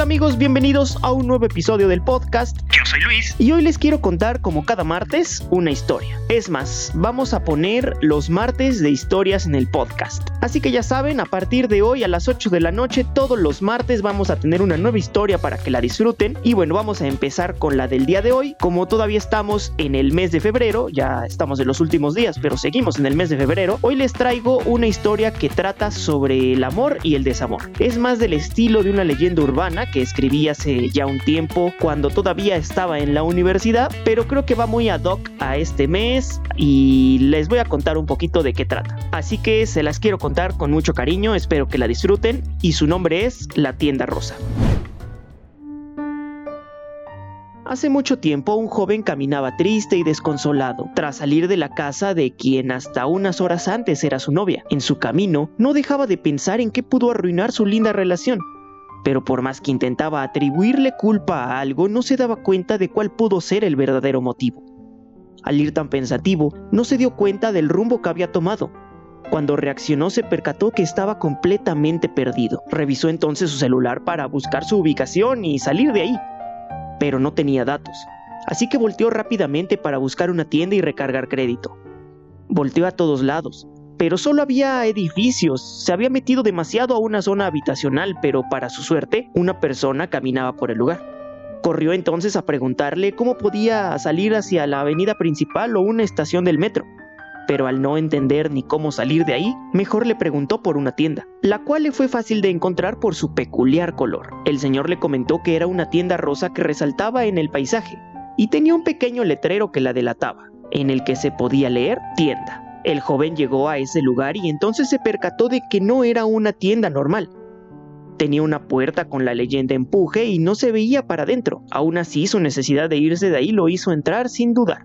tal amigos? Bienvenidos a un nuevo episodio del podcast. Yo soy Luis. Y hoy les quiero contar, como cada martes, una historia. Es más, vamos a poner los martes de historias en el podcast. Así que ya saben, a partir de hoy a las 8 de la noche, todos los martes vamos a tener una nueva historia para que la disfruten. Y bueno, vamos a empezar con la del día de hoy. Como todavía estamos en el mes de febrero, ya estamos en los últimos días, pero seguimos en el mes de febrero, hoy les traigo una historia que trata sobre el amor y el desamor. Es más del estilo de una leyenda urbana que escribí hace ya un tiempo cuando todavía estaba en la universidad, pero creo que va muy ad hoc a este mes y les voy a contar un poquito de qué trata. Así que se las quiero contar con mucho cariño, espero que la disfruten y su nombre es La Tienda Rosa. Hace mucho tiempo un joven caminaba triste y desconsolado tras salir de la casa de quien hasta unas horas antes era su novia. En su camino no dejaba de pensar en qué pudo arruinar su linda relación. Pero por más que intentaba atribuirle culpa a algo, no se daba cuenta de cuál pudo ser el verdadero motivo. Al ir tan pensativo, no se dio cuenta del rumbo que había tomado. Cuando reaccionó se percató que estaba completamente perdido. Revisó entonces su celular para buscar su ubicación y salir de ahí. Pero no tenía datos, así que volteó rápidamente para buscar una tienda y recargar crédito. Volteó a todos lados, pero solo había edificios. Se había metido demasiado a una zona habitacional, pero para su suerte, una persona caminaba por el lugar. Corrió entonces a preguntarle cómo podía salir hacia la avenida principal o una estación del metro. Pero al no entender ni cómo salir de ahí, mejor le preguntó por una tienda, la cual le fue fácil de encontrar por su peculiar color. El señor le comentó que era una tienda rosa que resaltaba en el paisaje y tenía un pequeño letrero que la delataba, en el que se podía leer tienda. El joven llegó a ese lugar y entonces se percató de que no era una tienda normal, Tenía una puerta con la leyenda empuje y no se veía para adentro. Aún así, su necesidad de irse de ahí lo hizo entrar sin dudar.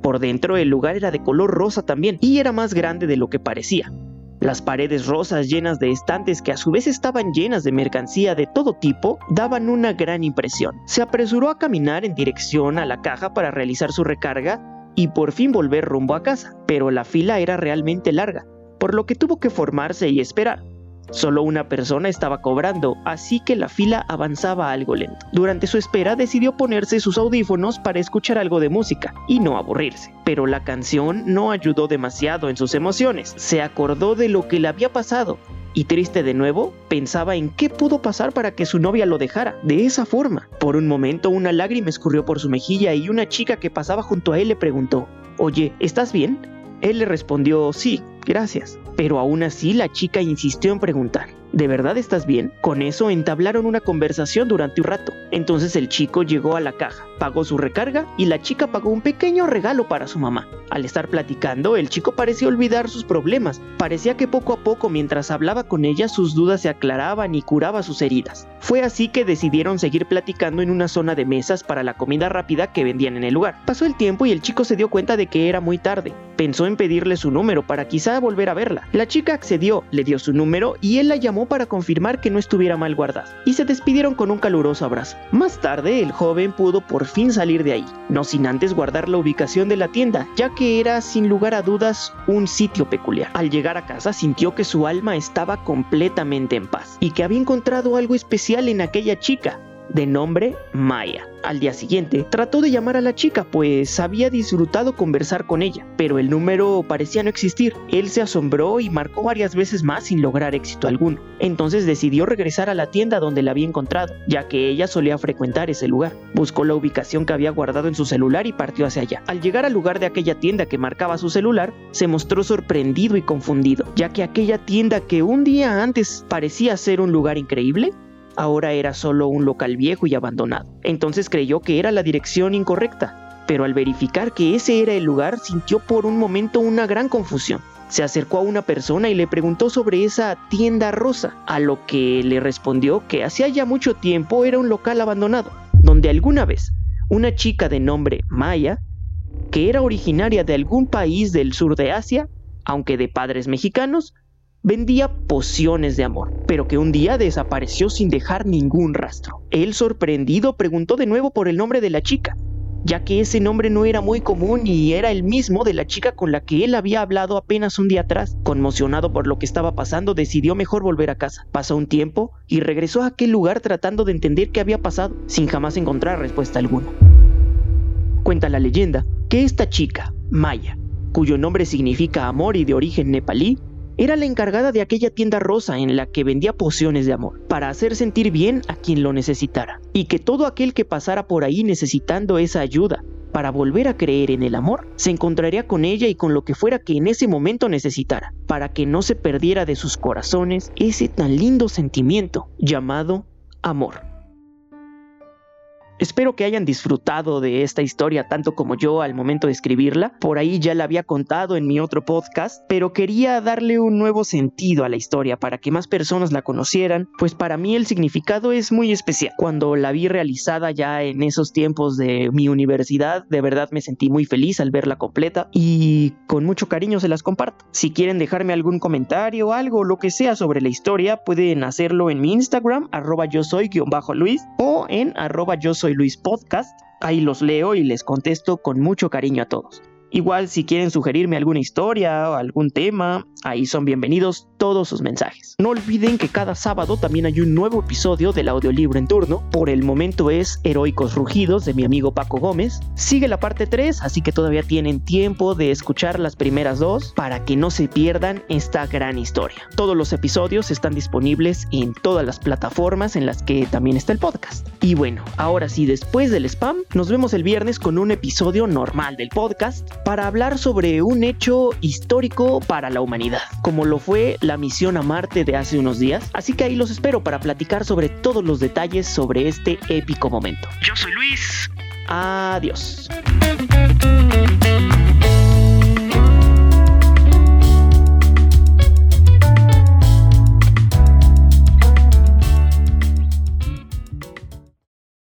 Por dentro el lugar era de color rosa también y era más grande de lo que parecía. Las paredes rosas llenas de estantes que a su vez estaban llenas de mercancía de todo tipo daban una gran impresión. Se apresuró a caminar en dirección a la caja para realizar su recarga y por fin volver rumbo a casa, pero la fila era realmente larga por lo que tuvo que formarse y esperar. Solo una persona estaba cobrando, así que la fila avanzaba algo lento. Durante su espera decidió ponerse sus audífonos para escuchar algo de música y no aburrirse. Pero la canción no ayudó demasiado en sus emociones. Se acordó de lo que le había pasado y triste de nuevo, pensaba en qué pudo pasar para que su novia lo dejara de esa forma. Por un momento una lágrima escurrió por su mejilla y una chica que pasaba junto a él le preguntó, Oye, ¿estás bien? Él le respondió, sí, gracias. Pero aún así la chica insistió en preguntar, ¿de verdad estás bien? Con eso entablaron una conversación durante un rato. Entonces el chico llegó a la caja, pagó su recarga y la chica pagó un pequeño regalo para su mamá. Al estar platicando, el chico parecía olvidar sus problemas. Parecía que poco a poco mientras hablaba con ella sus dudas se aclaraban y curaba sus heridas. Fue así que decidieron seguir platicando en una zona de mesas para la comida rápida que vendían en el lugar. Pasó el tiempo y el chico se dio cuenta de que era muy tarde. Pensó en pedirle su número para quizá volver a verla. La chica accedió, le dio su número y él la llamó para confirmar que no estuviera mal guardada. Y se despidieron con un caluroso abrazo. Más tarde, el joven pudo por fin salir de ahí, no sin antes guardar la ubicación de la tienda, ya que era sin lugar a dudas un sitio peculiar. Al llegar a casa sintió que su alma estaba completamente en paz y que había encontrado algo especial en aquella chica, de nombre Maya. Al día siguiente, trató de llamar a la chica, pues había disfrutado conversar con ella, pero el número parecía no existir. Él se asombró y marcó varias veces más sin lograr éxito alguno. Entonces decidió regresar a la tienda donde la había encontrado, ya que ella solía frecuentar ese lugar. Buscó la ubicación que había guardado en su celular y partió hacia allá. Al llegar al lugar de aquella tienda que marcaba su celular, se mostró sorprendido y confundido, ya que aquella tienda que un día antes parecía ser un lugar increíble, ahora era solo un local viejo y abandonado. Entonces creyó que era la dirección incorrecta, pero al verificar que ese era el lugar sintió por un momento una gran confusión. Se acercó a una persona y le preguntó sobre esa tienda rosa, a lo que le respondió que hacía ya mucho tiempo era un local abandonado, donde alguna vez una chica de nombre Maya, que era originaria de algún país del sur de Asia, aunque de padres mexicanos, vendía pociones de amor, pero que un día desapareció sin dejar ningún rastro. Él, sorprendido, preguntó de nuevo por el nombre de la chica. ya que ese nombre no era muy común y era el mismo de la chica con la que él había hablado apenas un día atrás. Conmocionado por lo que estaba pasando, decidió mejor volver a casa. Pasó un tiempo y regresó a aquel lugar tratando de entender qué había pasado, sin jamás encontrar respuesta alguna. Cuenta la leyenda que esta chica, Maya, cuyo nombre significa amor y de origen nepalí, era la encargada de aquella tienda rosa en la que vendía pociones de amor, para hacer sentir bien a quien lo necesitara, y que todo aquel que pasara por ahí necesitando esa ayuda, para volver a creer en el amor, se encontraría con ella y con lo que fuera que en ese momento necesitara, para que no se perdiera de sus corazones ese tan lindo sentimiento llamado amor. Espero que hayan disfrutado de esta historia tanto como yo al momento de escribirla. Por ahí ya la había contado en mi otro podcast, pero quería darle un nuevo sentido a la historia para que más personas la conocieran, pues para mí el significado es muy especial. Cuando la vi realizada ya en esos tiempos de mi universidad, de verdad me sentí muy feliz al verla completa y con mucho cariño se las comparto. Si quieren dejarme algún comentario algo, lo que sea sobre la historia, pueden hacerlo en mi Instagram, arroba yo soy guion bajo Luis, o en arroba yo soy soy Luis Podcast. Ahí los leo y les contesto con mucho cariño a todos. Igual si quieren sugerirme alguna historia o algún tema, ahí son bienvenidos todos sus mensajes. No olviden que cada sábado también hay un nuevo episodio del audiolibro en turno. Por el momento es Heroicos Rugidos de mi amigo Paco Gómez. Sigue la parte 3, así que todavía tienen tiempo de escuchar las primeras dos para que no se pierdan esta gran historia. Todos los episodios están disponibles en todas las plataformas en las que también está el podcast. Y bueno, ahora sí, después del spam, nos vemos el viernes con un episodio normal del podcast para hablar sobre un hecho histórico para la humanidad, como lo fue la misión a Marte de hace unos días. Así que ahí los espero para platicar sobre todos los detalles sobre este épico momento. Yo soy Luis. Adiós.